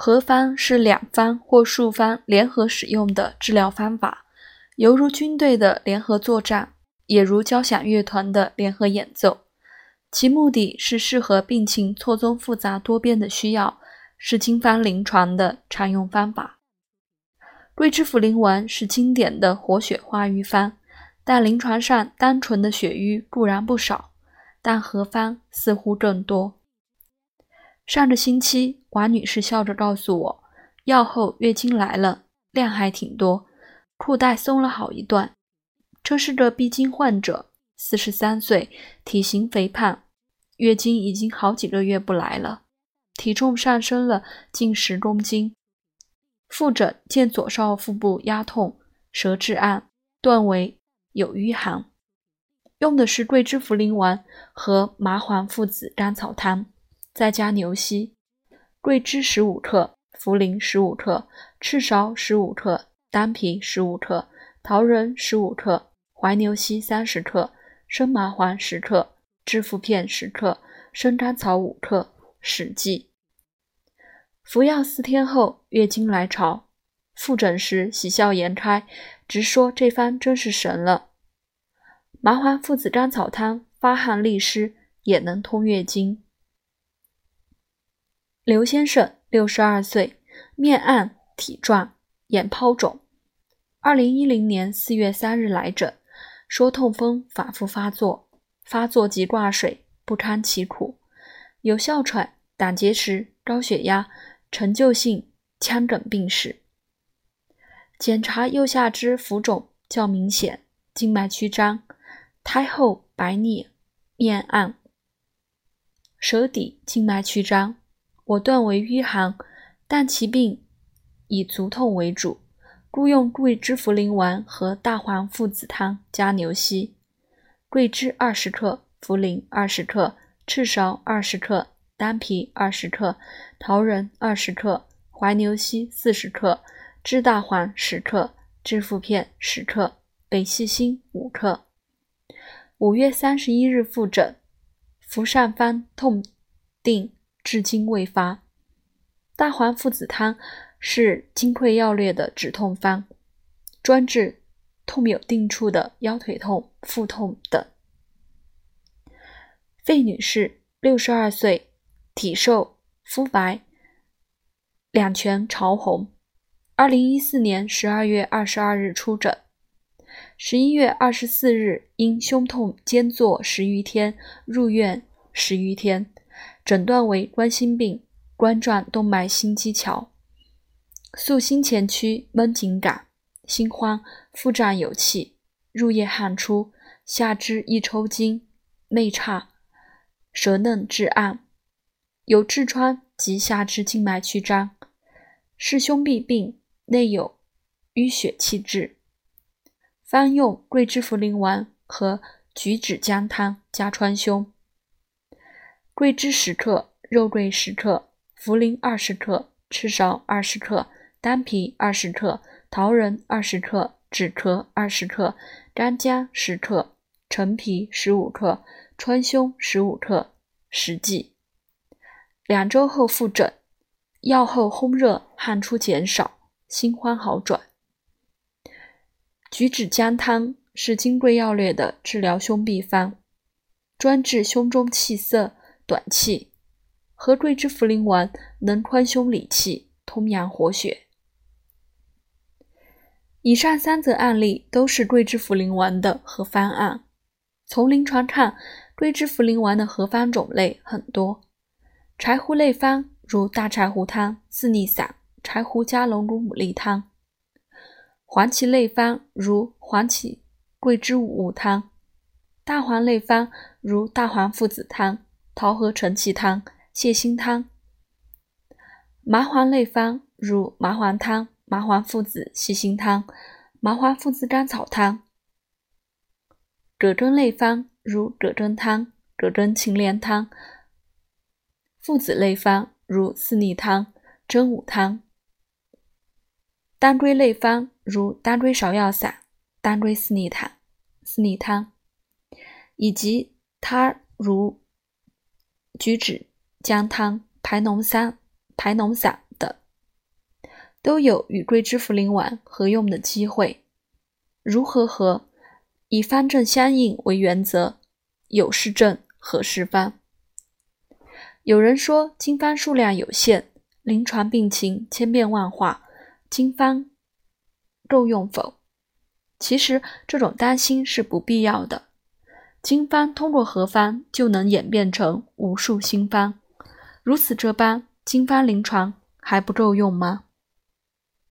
合方是两方或数方联合使用的治疗方法，犹如军队的联合作战，也如交响乐团的联合演奏。其目的是适合病情错综复杂多变的需要，是经方临床的常用方法。桂枝茯苓丸是经典的活血化瘀方，但临床上单纯的血瘀固然不少，但合方似乎更多。上个星期，王女士笑着告诉我，药后月经来了，量还挺多，裤带松了好一段。这是个闭经患者，四十三岁，体型肥胖，月经已经好几个月不来了，体重上升了近十公斤。复诊见左少腹部压痛，舌质暗，断为有瘀寒，用的是桂枝茯苓丸和麻黄附子甘草汤。再加牛膝、桂枝十五克、茯苓十五克、赤芍十五克、丹皮十五克、桃仁十五克、怀牛膝三十克、生麻黄十克、知附片十克、生甘草五克。使剂。服药四天后，月经来潮，复诊时喜笑颜开，直说这方真是神了。麻黄附子甘草汤发汗利湿，也能通月经。刘先生，六十二岁，面暗体壮，眼泡肿。二零一零年四月三日来诊，说痛风反复发作，发作即挂水，不堪其苦，有哮喘、胆结石、高血压、陈旧性腔梗病史。检查右下肢浮肿较明显，静脉曲张，胎后白腻，面暗，舌底静脉曲张。我断为瘀寒，但其病以足痛为主，故用桂枝茯苓丸和大黄附子汤加牛膝。桂枝二十克，茯苓二十克，赤芍二十克，丹皮二十克，桃仁二十克，怀牛膝四十克，炙大黄十克，知附片十克，北细辛五克。五月三十一日复诊，服上方痛定。至今未发。大黄附子汤是金匮要略的止痛方，专治痛有定处的腰腿痛、腹痛等。费女士，六十二岁，体瘦，肤白，两颧潮红。二零一四年十二月二十二日出诊，十一月二十四日因胸痛兼坐十余天入院十余天。诊断为冠心病，冠状动脉心肌桥，诉心前区闷紧感，心慌，腹胀有气，入夜汗出，下肢易抽筋，内差，舌嫩质暗，有痔疮及下肢静脉曲张，是胸痹病，内有淤血气滞，方用桂枝茯苓丸和橘子姜汤加川芎。桂枝十克，肉桂十克，茯苓二十克，赤芍二十克，丹皮二十克，桃仁二十克，止咳二十克，干姜十克，陈皮十五克，川芎十五克。实剂。两周后复诊，药后烘热，汗出减少，心慌好转。橘子姜汤是金匮要略的治疗胸痹方，专治胸中气涩。短气，和桂枝茯苓丸能宽胸理气、通阳活血。以上三则案例都是桂枝茯苓丸的合方案。从临床看，桂枝茯苓丸的合方种类很多。柴胡类方如大柴胡汤、四逆散、柴胡加龙骨牡蛎汤；黄芪类方如黄芪桂枝五物汤；大黄类方如大黄附子汤。桃核承气汤、泻心汤；麻黄类方如麻黄汤、麻黄附子细辛汤、麻黄附子甘草汤；葛根类方如葛根汤、葛根芩连汤；附子类方如四逆汤、真武汤；当归类方如当归芍药散、当归四逆汤、四逆汤，以及它如。橘子姜汤、排脓散、排脓散等。都有与桂枝茯苓丸合用的机会。如何合？以方正相应为原则，有是正，合是方。有人说经方数量有限，临床病情千变万化，经方够用否？其实这种担心是不必要的。经方通过合方就能演变成无数新方，如此这般，经方临床还不够用吗？